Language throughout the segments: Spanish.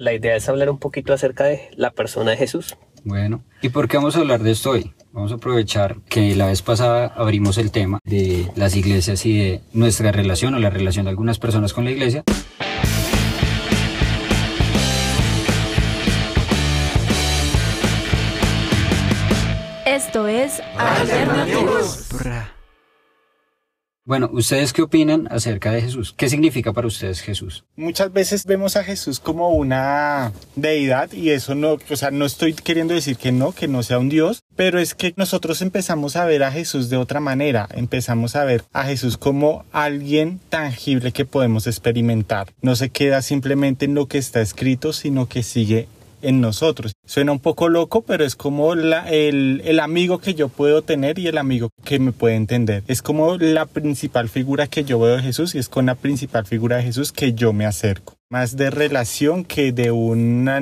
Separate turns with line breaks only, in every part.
La idea es hablar un poquito acerca de la persona de Jesús.
Bueno, ¿y por qué vamos a hablar de esto hoy? Vamos a aprovechar que la vez pasada abrimos el tema de las iglesias y de nuestra relación o la relación de algunas personas con la iglesia.
Esto es Alternativos.
Bueno, ¿ustedes qué opinan acerca de Jesús? ¿Qué significa para ustedes Jesús?
Muchas veces vemos a Jesús como una deidad y eso no, o sea, no estoy queriendo decir que no, que no sea un Dios, pero es que nosotros empezamos a ver a Jesús de otra manera, empezamos a ver a Jesús como alguien tangible que podemos experimentar. No se queda simplemente en lo que está escrito, sino que sigue en nosotros. Suena un poco loco, pero es como el, el amigo que yo puedo tener y el amigo que me puede entender. Es como la principal figura que yo veo de Jesús y es con la principal figura de Jesús que yo me acerco más de relación que de una,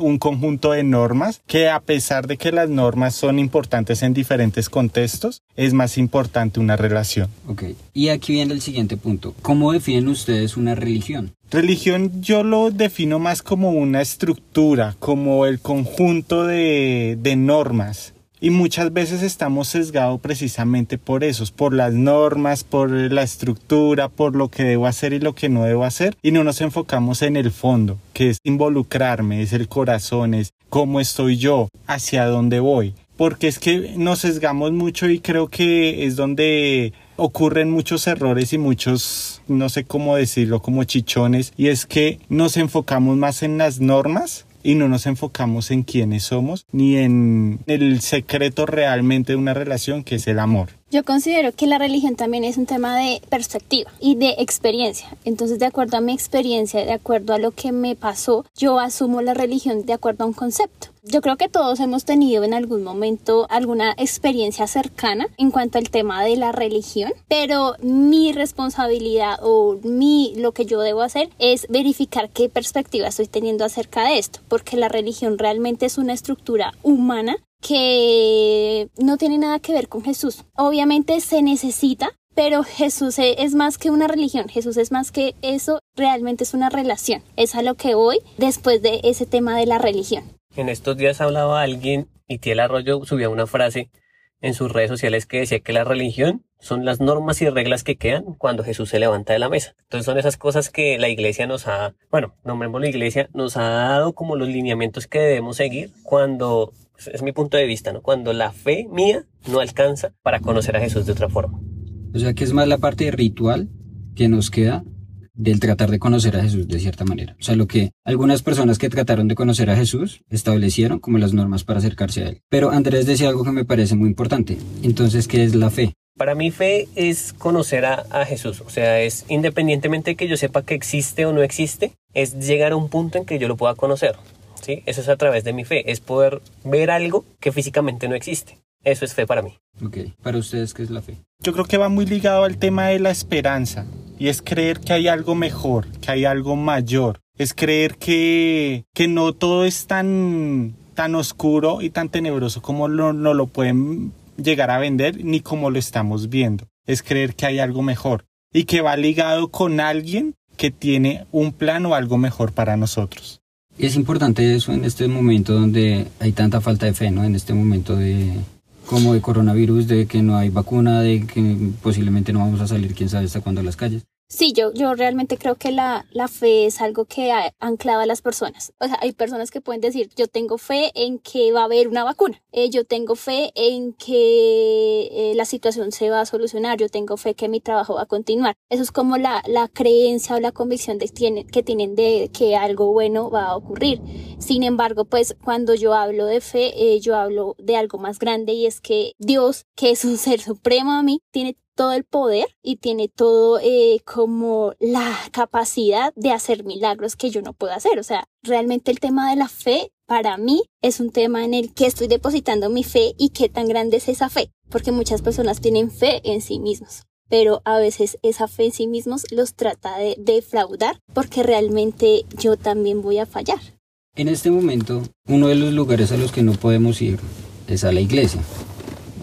un conjunto de normas que a pesar de que las normas son importantes en diferentes contextos, es más importante una relación.
Ok, y aquí viene el siguiente punto. ¿Cómo definen ustedes una religión?
Religión yo lo defino más como una estructura, como el conjunto de, de normas y muchas veces estamos sesgados precisamente por eso, por las normas, por la estructura, por lo que debo hacer y lo que no debo hacer. Y no nos enfocamos en el fondo, que es involucrarme, es el corazón, es cómo estoy yo, hacia dónde voy. Porque es que nos sesgamos mucho y creo que es donde ocurren muchos errores y muchos, no sé cómo decirlo, como chichones. Y es que nos enfocamos más en las normas y no nos enfocamos en quiénes somos ni en el secreto realmente de una relación que es el amor.
Yo considero que la religión también es un tema de perspectiva y de experiencia. Entonces, de acuerdo a mi experiencia, de acuerdo a lo que me pasó, yo asumo la religión de acuerdo a un concepto. Yo creo que todos hemos tenido en algún momento alguna experiencia cercana en cuanto al tema de la religión, pero mi responsabilidad o mi lo que yo debo hacer es verificar qué perspectiva estoy teniendo acerca de esto, porque la religión realmente es una estructura humana que no tiene nada que ver con Jesús. Obviamente se necesita, pero Jesús e, es más que una religión, Jesús es más que eso, realmente es una relación. Es a lo que voy después de ese tema de la religión.
En estos días hablaba alguien y Tiel Arroyo subía una frase en sus redes sociales que decía que la religión son las normas y reglas que quedan cuando Jesús se levanta de la mesa. Entonces son esas cosas que la iglesia nos ha, bueno, nombremos la iglesia, nos ha dado como los lineamientos que debemos seguir cuando es mi punto de vista, ¿no? Cuando la fe mía no alcanza para conocer a Jesús de otra forma.
O sea que es más la parte ritual que nos queda del tratar de conocer a Jesús de cierta manera. O sea, lo que algunas personas que trataron de conocer a Jesús establecieron como las normas para acercarse a Él. Pero Andrés decía algo que me parece muy importante. Entonces, ¿qué es la fe?
Para mí fe es conocer a, a, Jesús, o sea, es independientemente que yo sepa que existe o no existe, es llegar a un punto en que yo lo pueda conocer. ¿Sí? Eso es a través de mi fe, es poder ver algo que físicamente no existe. Eso es fe para mí.
Ok, para ustedes, ¿qué es la fe?
Yo creo que va muy ligado al tema de la esperanza y es creer que hay algo mejor, que hay algo mayor. Es creer que, que no todo es tan, tan oscuro y tan tenebroso como no lo pueden llegar a vender ni como lo estamos viendo. Es creer que hay algo mejor y que va ligado con alguien que tiene un plan o algo mejor para nosotros.
Es importante eso en este momento donde hay tanta falta de fe, ¿no? En este momento de como de coronavirus, de que no hay vacuna, de que posiblemente no vamos a salir quién sabe hasta cuándo a las calles.
Sí, yo, yo realmente creo que la, la fe es algo que ha anclado a las personas. O sea, hay personas que pueden decir, yo tengo fe en que va a haber una vacuna, eh, yo tengo fe en que eh, la situación se va a solucionar, yo tengo fe que mi trabajo va a continuar. Eso es como la, la creencia o la convicción de, tiene, que tienen de que algo bueno va a ocurrir. Sin embargo, pues cuando yo hablo de fe, eh, yo hablo de algo más grande y es que Dios, que es un ser supremo a mí, tiene todo el poder y tiene todo eh, como la capacidad de hacer milagros que yo no puedo hacer. O sea, realmente el tema de la fe para mí es un tema en el que estoy depositando mi fe y qué tan grande es esa fe, porque muchas personas tienen fe en sí mismos pero a veces esa fe en sí mismos los trata de defraudar porque realmente yo también voy a fallar.
En este momento, uno de los lugares a los que no podemos ir es a la iglesia.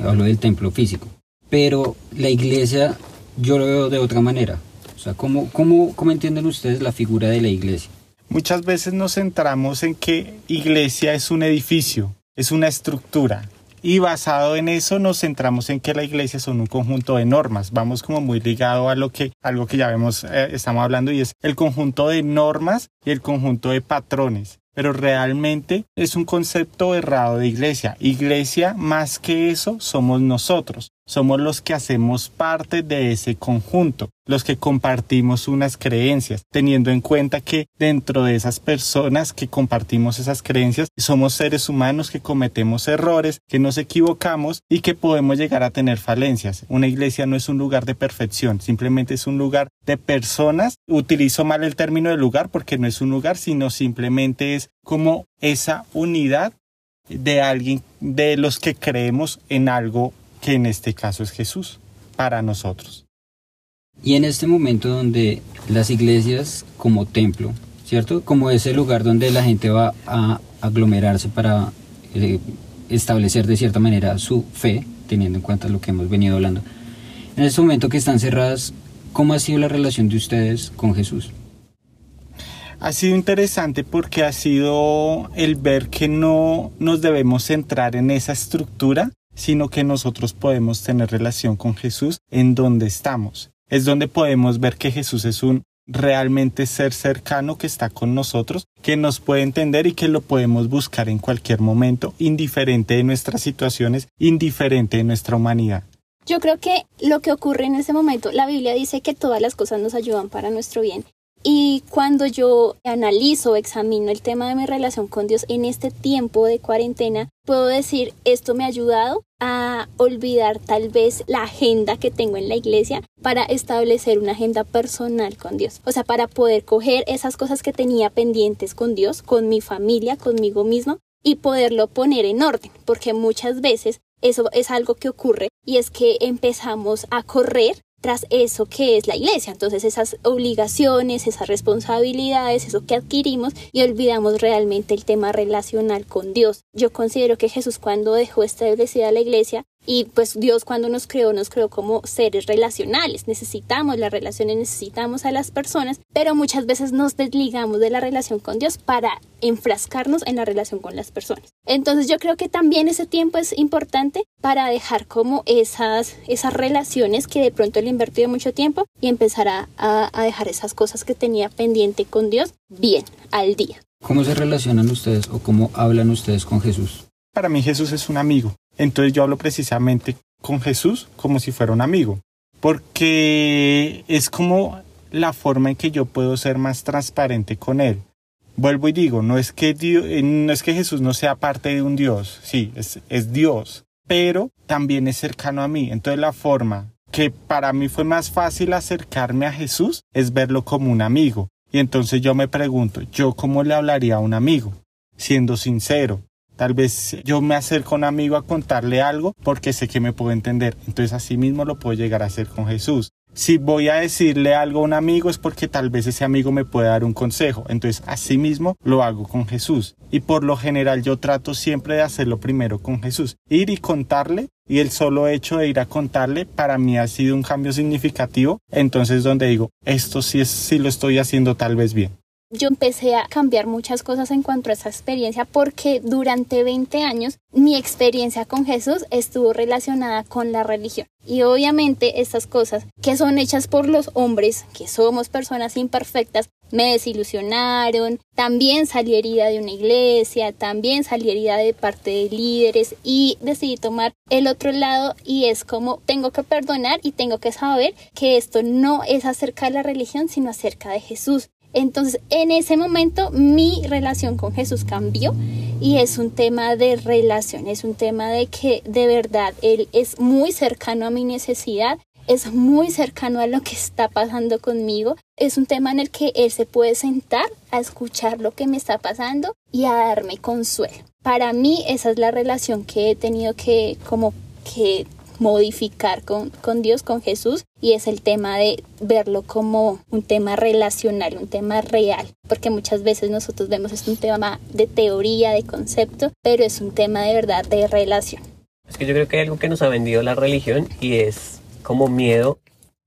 Hablo del templo físico. Pero la iglesia yo lo veo de otra manera. O sea, ¿cómo, cómo, cómo entienden ustedes la figura de la iglesia?
Muchas veces nos centramos en que iglesia es un edificio, es una estructura, y basado en eso nos centramos en que la iglesia son un conjunto de normas. Vamos como muy ligado a lo que algo que ya vemos eh, estamos hablando y es el conjunto de normas y el conjunto de patrones pero realmente es un concepto errado de iglesia. Iglesia, más que eso, somos nosotros. Somos los que hacemos parte de ese conjunto, los que compartimos unas creencias, teniendo en cuenta que dentro de esas personas que compartimos esas creencias somos seres humanos que cometemos errores, que nos equivocamos y que podemos llegar a tener falencias. Una iglesia no es un lugar de perfección, simplemente es un lugar de personas. Utilizo mal el término de lugar porque no es un lugar, sino simplemente es como esa unidad de alguien, de los que creemos en algo que en este caso es Jesús para nosotros.
Y en este momento donde las iglesias como templo, ¿cierto? Como ese lugar donde la gente va a aglomerarse para eh, establecer de cierta manera su fe, teniendo en cuenta lo que hemos venido hablando. En este momento que están cerradas, ¿cómo ha sido la relación de ustedes con Jesús?
Ha sido interesante porque ha sido el ver que no nos debemos centrar en esa estructura, sino que nosotros podemos tener relación con Jesús en donde estamos. Es donde podemos ver que Jesús es un realmente ser cercano que está con nosotros, que nos puede entender y que lo podemos buscar en cualquier momento, indiferente de nuestras situaciones, indiferente de nuestra humanidad.
Yo creo que lo que ocurre en ese momento, la Biblia dice que todas las cosas nos ayudan para nuestro bien y cuando yo analizo, examino el tema de mi relación con Dios en este tiempo de cuarentena, puedo decir, esto me ha ayudado a olvidar tal vez la agenda que tengo en la iglesia para establecer una agenda personal con Dios. O sea, para poder coger esas cosas que tenía pendientes con Dios, con mi familia, conmigo mismo y poderlo poner en orden, porque muchas veces eso es algo que ocurre y es que empezamos a correr tras eso que es la iglesia. Entonces esas obligaciones, esas responsabilidades, eso que adquirimos y olvidamos realmente el tema relacional con Dios. Yo considero que Jesús cuando dejó establecida la iglesia y pues Dios cuando nos creó, nos creó como seres relacionales. Necesitamos las relaciones, necesitamos a las personas, pero muchas veces nos desligamos de la relación con Dios para enfrascarnos en la relación con las personas. Entonces yo creo que también ese tiempo es importante para dejar como esas, esas relaciones que de pronto le he invertido mucho tiempo y empezar a, a dejar esas cosas que tenía pendiente con Dios bien, al día.
¿Cómo se relacionan ustedes o cómo hablan ustedes con Jesús?
Para mí Jesús es un amigo. Entonces yo hablo precisamente con Jesús como si fuera un amigo. Porque es como la forma en que yo puedo ser más transparente con Él. Vuelvo y digo, no es que, eh, no es que Jesús no sea parte de un Dios, sí, es, es Dios, pero también es cercano a mí. Entonces la forma que para mí fue más fácil acercarme a Jesús es verlo como un amigo. Y entonces yo me pregunto, ¿yo cómo le hablaría a un amigo? Siendo sincero, Tal vez yo me acerco a un amigo a contarle algo porque sé que me puedo entender. Entonces así mismo lo puedo llegar a hacer con Jesús. Si voy a decirle algo a un amigo es porque tal vez ese amigo me puede dar un consejo. Entonces así mismo lo hago con Jesús. Y por lo general yo trato siempre de hacerlo primero con Jesús. Ir y contarle y el solo hecho de ir a contarle para mí ha sido un cambio significativo. Entonces donde digo, esto sí es, sí lo estoy haciendo tal vez bien
yo empecé a cambiar muchas cosas en cuanto a esa experiencia porque durante 20 años mi experiencia con Jesús estuvo relacionada con la religión. Y obviamente estas cosas que son hechas por los hombres, que somos personas imperfectas, me desilusionaron, también salí herida de una iglesia, también salí herida de parte de líderes y decidí tomar el otro lado y es como tengo que perdonar y tengo que saber que esto no es acerca de la religión, sino acerca de Jesús. Entonces, en ese momento mi relación con Jesús cambió y es un tema de relación, es un tema de que de verdad Él es muy cercano a mi necesidad, es muy cercano a lo que está pasando conmigo, es un tema en el que Él se puede sentar a escuchar lo que me está pasando y a darme consuelo. Para mí esa es la relación que he tenido que como que modificar con, con Dios, con Jesús, y es el tema de verlo como un tema relacional, un tema real, porque muchas veces nosotros vemos es un tema de teoría, de concepto, pero es un tema de verdad de relación.
Es que yo creo que hay algo que nos ha vendido la religión y es como miedo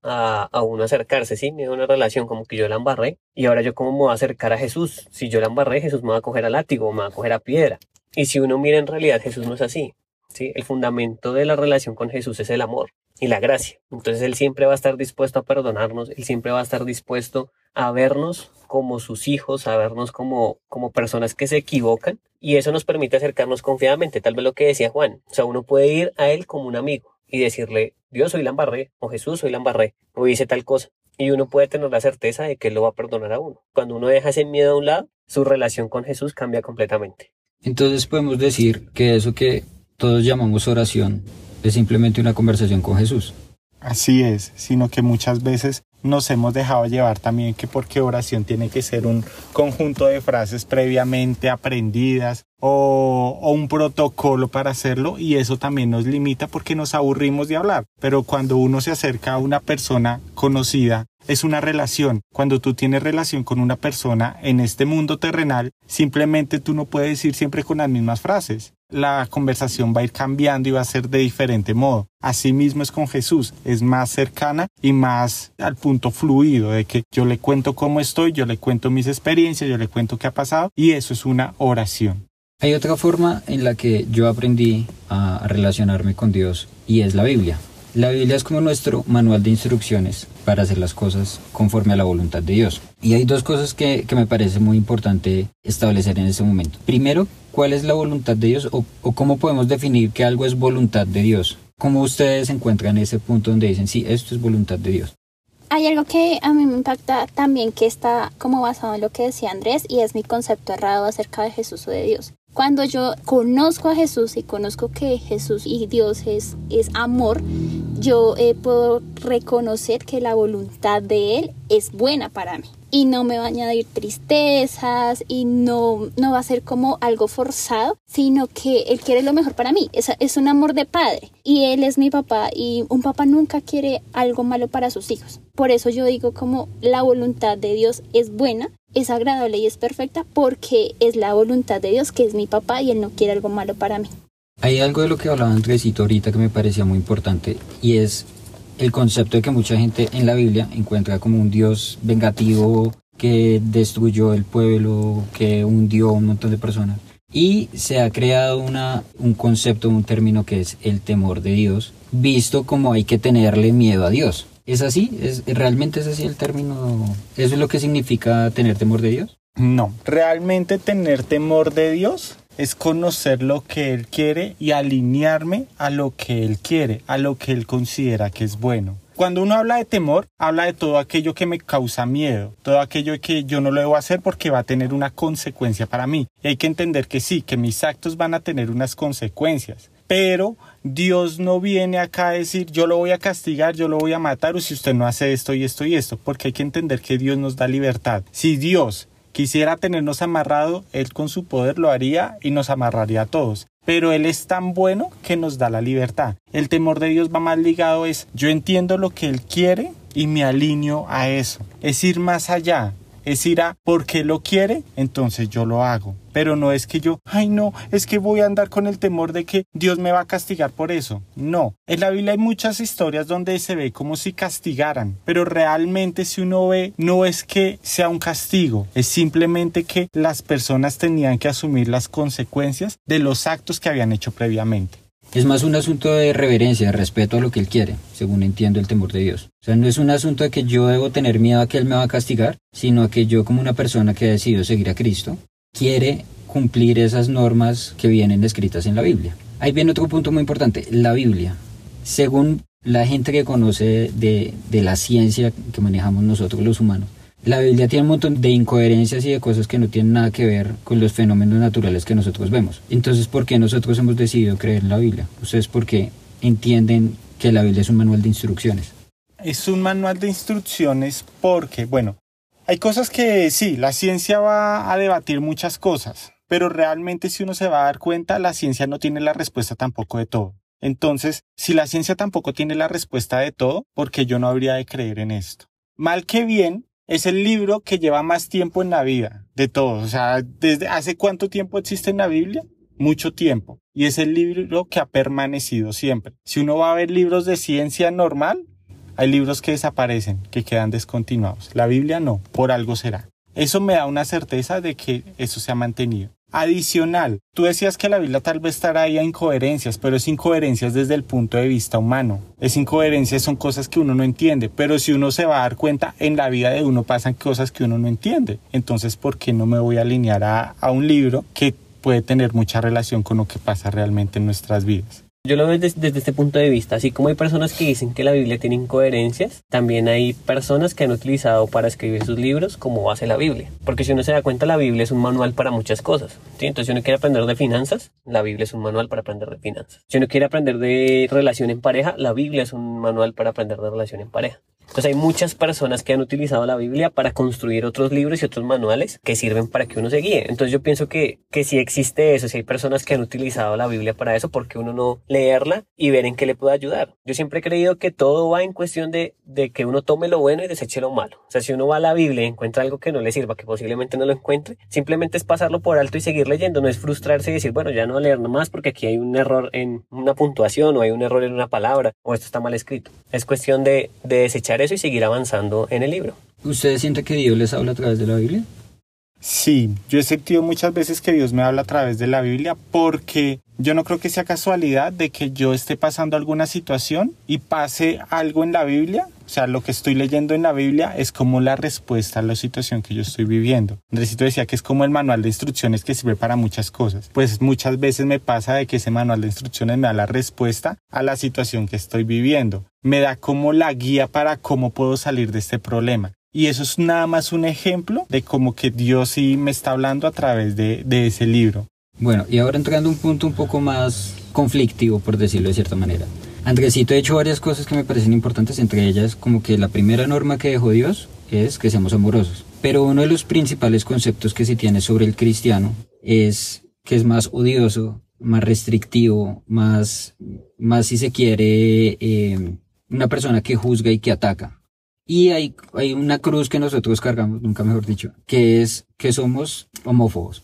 a, a uno acercarse, ¿sí? Miedo a una relación como que yo la embarré y ahora yo cómo me voy a acercar a Jesús. Si yo la embarré, Jesús me va a coger a látigo, me va a coger a piedra. Y si uno mira en realidad, Jesús no es así, ¿sí? El fundamento de la relación con Jesús es el amor y la gracia. Entonces Él siempre va a estar dispuesto a perdonarnos, Él siempre va a estar dispuesto a vernos como sus hijos, a vernos como, como personas que se equivocan y eso nos permite acercarnos confiadamente, tal vez lo que decía Juan, o sea, uno puede ir a Él como un amigo y decirle, Dios soy la embarré, o Jesús soy la embarré, o hice tal cosa. Y uno puede tener la certeza de que Él lo va a perdonar a uno. Cuando uno deja ese miedo a un lado, su relación con Jesús cambia completamente.
Entonces podemos decir que eso que todos llamamos oración es simplemente una conversación con Jesús.
Así es, sino que muchas veces nos hemos dejado llevar también que porque oración tiene que ser un conjunto de frases previamente aprendidas o, o, un protocolo para hacerlo y eso también nos limita porque nos aburrimos de hablar. Pero cuando uno se acerca a una persona conocida, es una relación. Cuando tú tienes relación con una persona en este mundo terrenal, simplemente tú no puedes ir siempre con las mismas frases la conversación va a ir cambiando y va a ser de diferente modo. Asimismo es con Jesús, es más cercana y más al punto fluido de que yo le cuento cómo estoy, yo le cuento mis experiencias, yo le cuento qué ha pasado y eso es una oración.
Hay otra forma en la que yo aprendí a relacionarme con Dios y es la Biblia. La Biblia es como nuestro manual de instrucciones para hacer las cosas conforme a la voluntad de Dios. Y hay dos cosas que, me parece muy importante establecer en este momento. Primero, ¿cuál es la voluntad de Dios o, o cómo podemos definir que algo es voluntad de Dios? ¿Cómo ustedes encuentran ese punto donde dicen, sí, esto es voluntad de Dios?
Hay algo que a mí me impacta también que está como basado en lo que decía Andrés y es mi concepto errado acerca de Jesús o de Dios. Cuando yo conozco a Jesús y conozco que Jesús y Dios es, es amor, yo eh, puedo reconocer que la voluntad de Él es buena para mí y no me va a añadir tristezas y no, no va a ser como algo forzado, sino que Él quiere lo mejor para mí. Es, es un amor de padre y Él es mi papá y un papá nunca quiere algo malo para sus hijos. Por eso yo digo como la voluntad de Dios es buena, es agradable y es perfecta porque es la voluntad de Dios que es mi papá y Él no quiere algo malo para mí.
Hay algo de lo que hablaba Andresito ahorita que me parecía muy importante y es el concepto de que mucha gente en la Biblia encuentra como un Dios vengativo que destruyó el pueblo, que hundió a un montón de personas. Y se ha creado una, un concepto, un término que es el temor de Dios, visto como hay que tenerle miedo a Dios. ¿Es así? ¿Es, ¿Realmente es así el término? ¿Eso es lo que significa tener temor de Dios?
No, realmente tener temor de Dios es conocer lo que Él quiere y alinearme a lo que Él quiere, a lo que Él considera que es bueno. Cuando uno habla de temor, habla de todo aquello que me causa miedo, todo aquello que yo no lo debo hacer porque va a tener una consecuencia para mí. Hay que entender que sí, que mis actos van a tener unas consecuencias. Pero Dios no viene acá a decir yo lo voy a castigar, yo lo voy a matar o si usted no hace esto y esto y esto, porque hay que entender que Dios nos da libertad. Si Dios quisiera tenernos amarrado, Él con su poder lo haría y nos amarraría a todos. Pero Él es tan bueno que nos da la libertad. El temor de Dios va más ligado es yo entiendo lo que Él quiere y me alineo a eso. Es ir más allá es ir porque lo quiere, entonces yo lo hago. Pero no es que yo, ay no, es que voy a andar con el temor de que Dios me va a castigar por eso. No, en la Biblia hay muchas historias donde se ve como si castigaran, pero realmente si uno ve, no es que sea un castigo, es simplemente que las personas tenían que asumir las consecuencias de los actos que habían hecho previamente.
Es más un asunto de reverencia, de respeto a lo que Él quiere, según entiendo el temor de Dios. O sea, no es un asunto de que yo debo tener miedo a que Él me va a castigar, sino a que yo como una persona que ha decidido seguir a Cristo, quiere cumplir esas normas que vienen escritas en la Biblia. Ahí viene otro punto muy importante, la Biblia. Según la gente que conoce de, de la ciencia que manejamos nosotros los humanos, la Biblia tiene un montón de incoherencias y de cosas que no tienen nada que ver con los fenómenos naturales que nosotros vemos. Entonces, ¿por qué nosotros hemos decidido creer en la Biblia? Ustedes, ¿por qué entienden que la Biblia es un manual de instrucciones?
Es un manual de instrucciones porque, bueno, hay cosas que sí, la ciencia va a debatir muchas cosas, pero realmente si uno se va a dar cuenta, la ciencia no tiene la respuesta tampoco de todo. Entonces, si la ciencia tampoco tiene la respuesta de todo, ¿por qué yo no habría de creer en esto? Mal que bien, es el libro que lleva más tiempo en la vida de todos. O sea, ¿desde hace cuánto tiempo existe en la Biblia? Mucho tiempo. Y es el libro que ha permanecido siempre. Si uno va a ver libros de ciencia normal, Hay libros que desaparecen, que quedan descontinuados. La Biblia no, por algo será. Eso me da una certeza de que eso se ha mantenido. Adicional, tú decías que la Biblia tal vez estará ahí a incoherencias, pero es incoherencias desde el punto de vista humano. Es incoherencias son cosas que uno no entiende, pero si uno se va a dar cuenta, en la vida de uno pasan cosas que uno no entiende. Entonces, ¿por qué no me voy a alinear a, a un libro que puede tener mucha relación con lo que pasa realmente en nuestras vidas?
Yo lo veo desde, este punto de vista, así como hay personas que dicen que la Biblia tiene incoherencias, también hay personas que han utilizado para escribir sus libros como base la Biblia. Porque si uno se da cuenta, la Biblia es un manual para muchas cosas. Entonces, si uno quiere aprender de finanzas, la Biblia es un manual para aprender de finanzas. Si uno quiere aprender de relación en pareja, la Biblia es un manual para aprender de relación en pareja. Entonces hay muchas personas que han utilizado la Biblia para construir otros libros y otros manuales que sirven para que uno se guíe. Entonces yo pienso que, que si existe eso, si hay personas que han utilizado la Biblia para eso, ¿por qué uno no leerla y ver en qué le puede ayudar? Yo siempre he creído que todo va en cuestión de, de que uno tome lo bueno y deseche lo malo. O sea, si uno va a la Biblia y encuentra algo que no le sirva, que posiblemente no lo encuentre, simplemente es pasarlo por alto y seguir leyendo, no es frustrarse y decir, bueno, ya no voy a leer más porque aquí hay un error en una puntuación o hay un error en una palabra o esto está mal escrito. Es cuestión de, de desechar eso y seguir avanzando en el libro.
¿Ustedes sienten que Dios les habla a través de la Biblia?
Sí, yo he sentido muchas veces que Dios me habla a través de la Biblia porque yo no creo que sea casualidad de que yo esté pasando alguna situación y pase algo en la Biblia. O sea, lo que estoy leyendo en la Biblia es como la respuesta a la situación que yo estoy viviendo. Andresito decía que es como el manual de instrucciones que sirve para muchas cosas. Pues muchas veces me pasa de que ese manual de instrucciones me da la respuesta a la situación que estoy viviendo. Me da como la guía para cómo puedo salir de este problema. Y eso es nada más un ejemplo de cómo que Dios sí me está hablando a través de, de ese libro.
Bueno, y ahora entrando a un punto un poco más conflictivo, por decirlo de cierta manera. Andresito ha hecho varias cosas que me parecen importantes, entre ellas como que la primera norma que dejó Dios es que seamos amorosos. Pero uno de los principales conceptos que se tiene sobre el cristiano es que es más odioso, más restrictivo, más, más si se quiere, eh, una persona que juzga y que ataca. Y hay, hay una cruz que nosotros cargamos, nunca mejor dicho, que es que somos homófobos.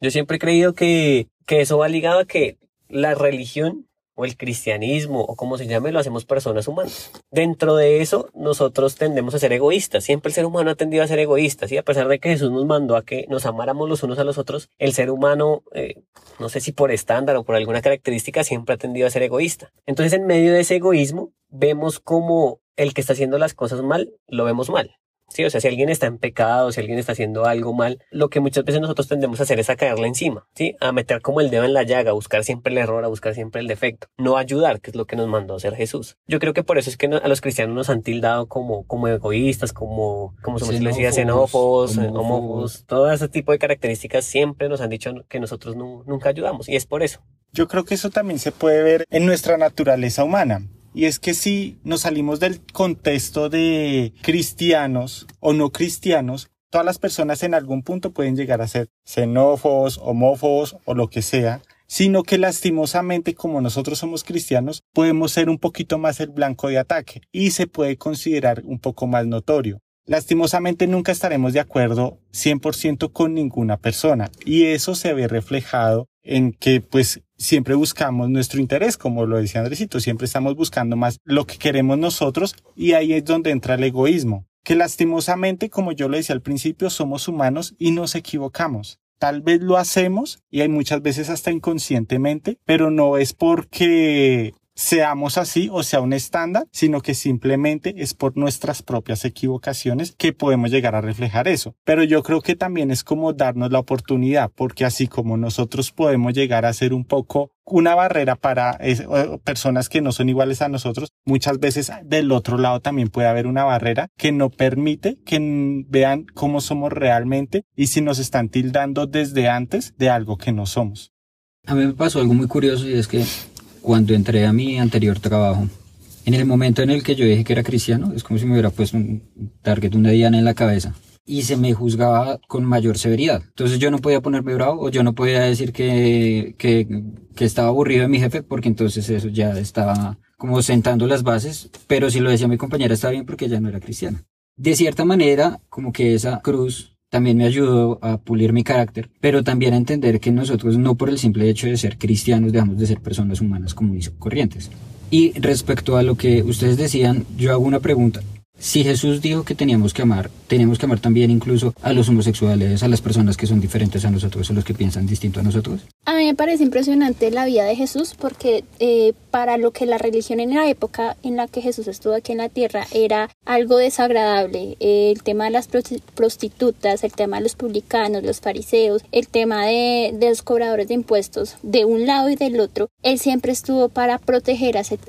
Yo siempre he creído que, que eso va ligado a que la religión o el cristianismo o como se llame lo hacemos personas humanas. Dentro de eso nosotros tendemos a ser egoístas. Siempre el ser humano ha tendido a ser egoísta. Y a pesar de que Jesús nos mandó a que nos amáramos los unos a los otros, el ser humano, eh, no sé si por estándar o por alguna característica, siempre ha tendido a ser egoísta. Entonces en medio de ese egoísmo vemos como el que está haciendo las cosas mal, lo vemos mal. Sí, o sea, si alguien está en pecado, si alguien está haciendo algo mal, lo que muchas veces nosotros tendemos a hacer es a caerle encima, ¿sí? A meter como el dedo en la llaga, a buscar siempre el error, a buscar siempre el defecto, no ayudar, que es lo que nos mandó a hacer Jesús. Yo creo que por eso es que a los cristianos nos han tildado como, como egoístas, como, como somos decía, xenófobos, homófobos, todo ese tipo de características siempre nos han dicho que nosotros nunca ayudamos, y es por eso.
Yo creo que eso también se puede ver en nuestra naturaleza humana. Y es que si nos salimos del contexto de cristianos o no cristianos, todas las personas en algún punto pueden llegar a ser xenófobos, homófobos o lo que sea, sino que lastimosamente como nosotros somos cristianos, podemos ser un poquito más el blanco de ataque y se puede considerar un poco más notorio. Lastimosamente nunca estaremos de acuerdo 100% con ninguna persona y eso se ve reflejado en que pues siempre buscamos nuestro interés, como lo decía Andresito, siempre estamos buscando más lo que queremos nosotros y ahí es donde entra el egoísmo, que lastimosamente, como yo lo decía al principio, somos humanos y nos equivocamos. Tal vez lo hacemos y hay muchas veces hasta inconscientemente, pero no es porque seamos así o sea un estándar, sino que simplemente es por nuestras propias equivocaciones que podemos llegar a reflejar eso. Pero yo creo que también es como darnos la oportunidad, porque así como nosotros podemos llegar a ser un poco una barrera para personas que no son iguales a nosotros, muchas veces del otro lado también puede haber una barrera que no permite que vean cómo somos realmente y si nos están tildando desde antes de algo que no somos.
A mí me pasó algo muy curioso y es que cuando entré a mi anterior trabajo, en el momento en el que yo dije que era cristiano, es como si me hubiera puesto un target, una diana en la cabeza. Y se me juzgaba con mayor severidad. Entonces yo no podía ponerme bravo o yo no podía decir que, que, estaba aburrido de mi jefe porque entonces eso ya estaba como sentando las bases. Pero si lo decía mi compañera estaba bien porque ella no era cristiana. De cierta manera, como que esa cruz también me ayudó a pulir mi carácter, pero también a entender que nosotros no por el simple hecho de ser cristianos dejamos de ser personas humanas comunes y corrientes. Y respecto a lo que ustedes decían, yo hago una pregunta. Si Jesús dijo que teníamos que amar, tenemos que amar también incluso a los homosexuales, a las personas que son diferentes a nosotros, a los que piensan distinto a nosotros.
A mí me parece impresionante la vida de Jesús porque eh, para lo que la religión en la época en la que Jesús estuvo aquí en la tierra era algo desagradable, el tema de las prostitutas, el tema de los publicanos, los fariseos, el tema de, de, los cobradores de impuestos, de un lado y del otro, él siempre estuvo para proteger a ese,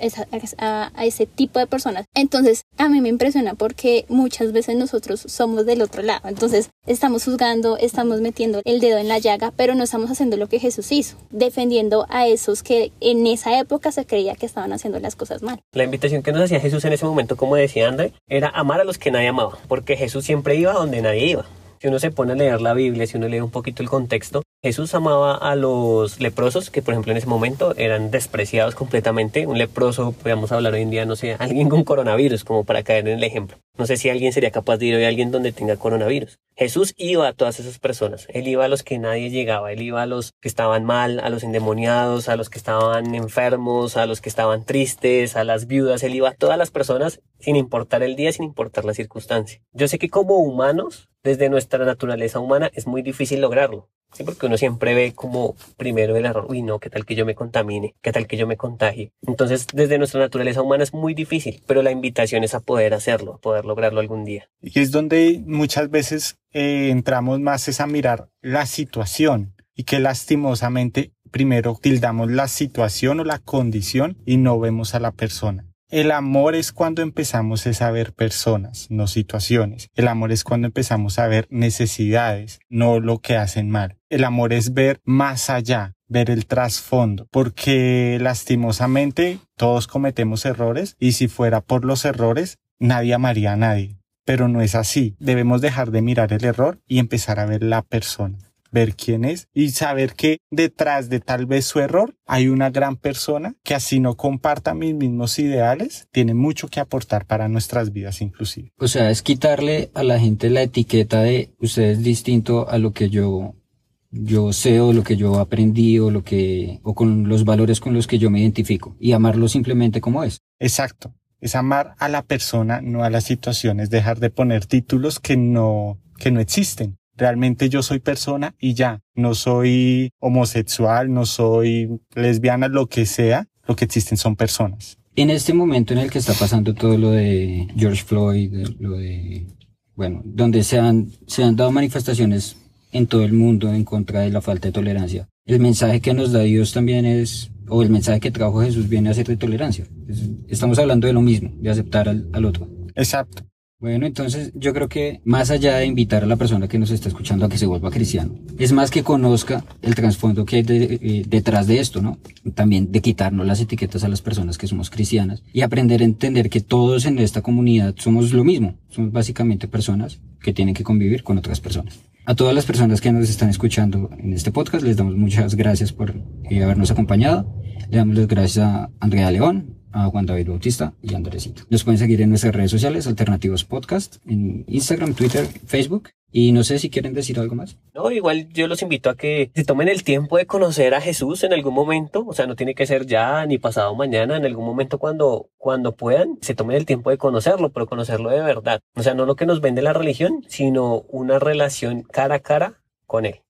a, a ese tipo de personas. Entonces, a mí me impresiona porque muchas veces nosotros somos del otro lado. Entonces estamos juzgando, estamos metiendo el dedo en la llaga, pero no estamos haciendo lo que Jesús hizo, defendiendo a esos que en esa época se creía que estaban haciendo las cosas mal.
La invitación que nos hacía Jesús en ese momento, como decía André, era amar a los que nadie amaba, porque Jesús siempre iba donde nadie iba. Si uno se pone a leer la Biblia, si uno lee un poquito el contexto, Jesús amaba a los leprosos, que por ejemplo en ese momento eran despreciados completamente. Un leproso, podríamos hablar hoy en día, no sé, alguien con coronavirus, como para caer en el ejemplo. No sé si alguien sería capaz de ir hoy a alguien donde tenga coronavirus. Jesús iba a todas esas personas. Él iba a los que nadie llegaba. Él iba a los que estaban mal, a los endemoniados, a los que estaban enfermos, a los que estaban tristes, a las viudas. Él iba a todas las personas sin importar el día, sin importar la circunstancia. Yo sé que como humanos, desde nuestra naturaleza humana, es muy difícil lograrlo. Porque uno siempre ve como primero el error, uy no, qué tal que yo me contamine, qué tal que yo me contagie. Entonces, desde nuestra naturaleza humana es muy difícil, pero la invitación es a poder hacerlo, poder lograrlo algún día.
Y es donde muchas veces eh, entramos más es a mirar la situación y que lastimosamente primero tildamos la situación o la condición y no vemos a la persona. El amor es cuando empezamos a ver personas, no situaciones. El amor es cuando empezamos a ver necesidades, no lo que hacen mal. El amor es ver más allá, ver el trasfondo, porque lastimosamente todos cometemos errores y si fuera por los errores, nadie amaría a nadie. Pero no es así. Debemos dejar de mirar el error y empezar a ver la persona ver quién es y saber que detrás de tal vez su error hay una gran persona que así no comparta mis mismos ideales, tiene mucho que aportar para nuestras vidas inclusive.
O sea, es quitarle a la gente la etiqueta de usted es distinto a lo que yo yo sé o lo que yo aprendí o lo que o con los valores con los que yo me identifico y amarlo simplemente como es.
Exacto. Es amar a la persona, no a las situaciones, dejar de poner títulos que no que no existen. Realmente yo soy persona y ya, no soy homosexual, no soy lesbiana, lo que sea, lo que existen son personas.
En este momento en el que está pasando todo lo de George Floyd, lo de, bueno, donde se han, se han dado manifestaciones en todo el mundo en contra de la falta de tolerancia, el mensaje que nos da Dios también es, o el mensaje que trajo Jesús viene a ser de tolerancia. Estamos hablando de lo mismo, de aceptar al, al otro.
Exacto.
Bueno, entonces yo creo que más allá de invitar a la persona que nos está escuchando a que se vuelva cristiano, es más que conozca el trasfondo que hay eh, detrás de esto, ¿no? También de quitarnos las etiquetas a las personas que somos cristianas y aprender a entender que todos en esta comunidad somos lo mismo, somos básicamente personas que tienen que convivir con otras personas. A todas las personas que nos están escuchando en este podcast les damos muchas gracias por eh, habernos acompañado. Le damos las gracias a Andrea León, a Juan David Bautista y Andresito. Nos pueden seguir en nuestras redes sociales, Alternativos Podcast, en Instagram, Twitter, Facebook. Y no sé si quieren decir algo más.
No, igual yo los invito a que se tomen el tiempo de conocer a Jesús en algún momento. O sea, no tiene que ser ya ni pasado mañana, en algún momento cuando, cuando puedan, se tomen el tiempo de conocerlo, pero conocerlo de verdad. O sea, no lo que nos vende la religión, sino una relación cara a cara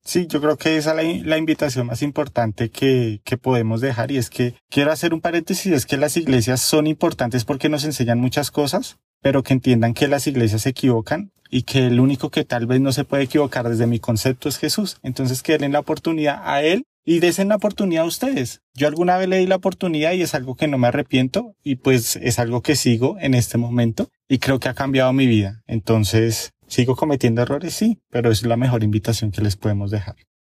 Sí, yo creo que esa es la, invitación más importante que, que, podemos dejar y es que quiero hacer un paréntesis, es que las iglesias son importantes porque nos enseñan muchas cosas, pero que entiendan que las iglesias se equivocan y que el único que tal vez no se puede equivocar desde mi concepto es Jesús. Entonces que den la oportunidad a Él y desen la oportunidad a ustedes. Yo alguna vez le di la oportunidad y es algo que no me arrepiento y pues es algo que sigo en este momento y creo que ha cambiado mi vida. Entonces ¿Sigo cometiendo errores? Sí, pero es la mejor invitación que les podemos dejar.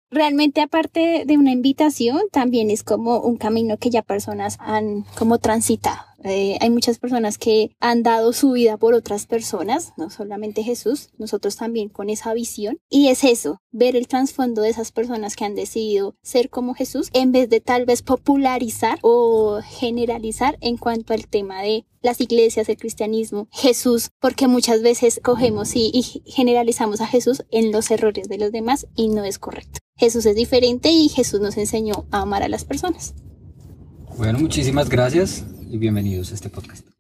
Realmente aparte de una invitación, también es como un camino que ya personas han como transitado. Eh, hay muchas personas que han dado su vida por otras personas, no solamente Jesús, nosotros también con esa visión. Y es eso, ver el trasfondo de esas personas que han decidido ser como Jesús, en vez de tal vez popularizar o generalizar en cuanto al tema de las iglesias, el cristianismo, Jesús, porque muchas veces cogemos y, y generalizamos a Jesús en los errores de los demás y no es correcto. Jesús es diferente y Jesús nos enseñó a amar a las personas.
Bueno, muchísimas gracias y bienvenidos a este podcast.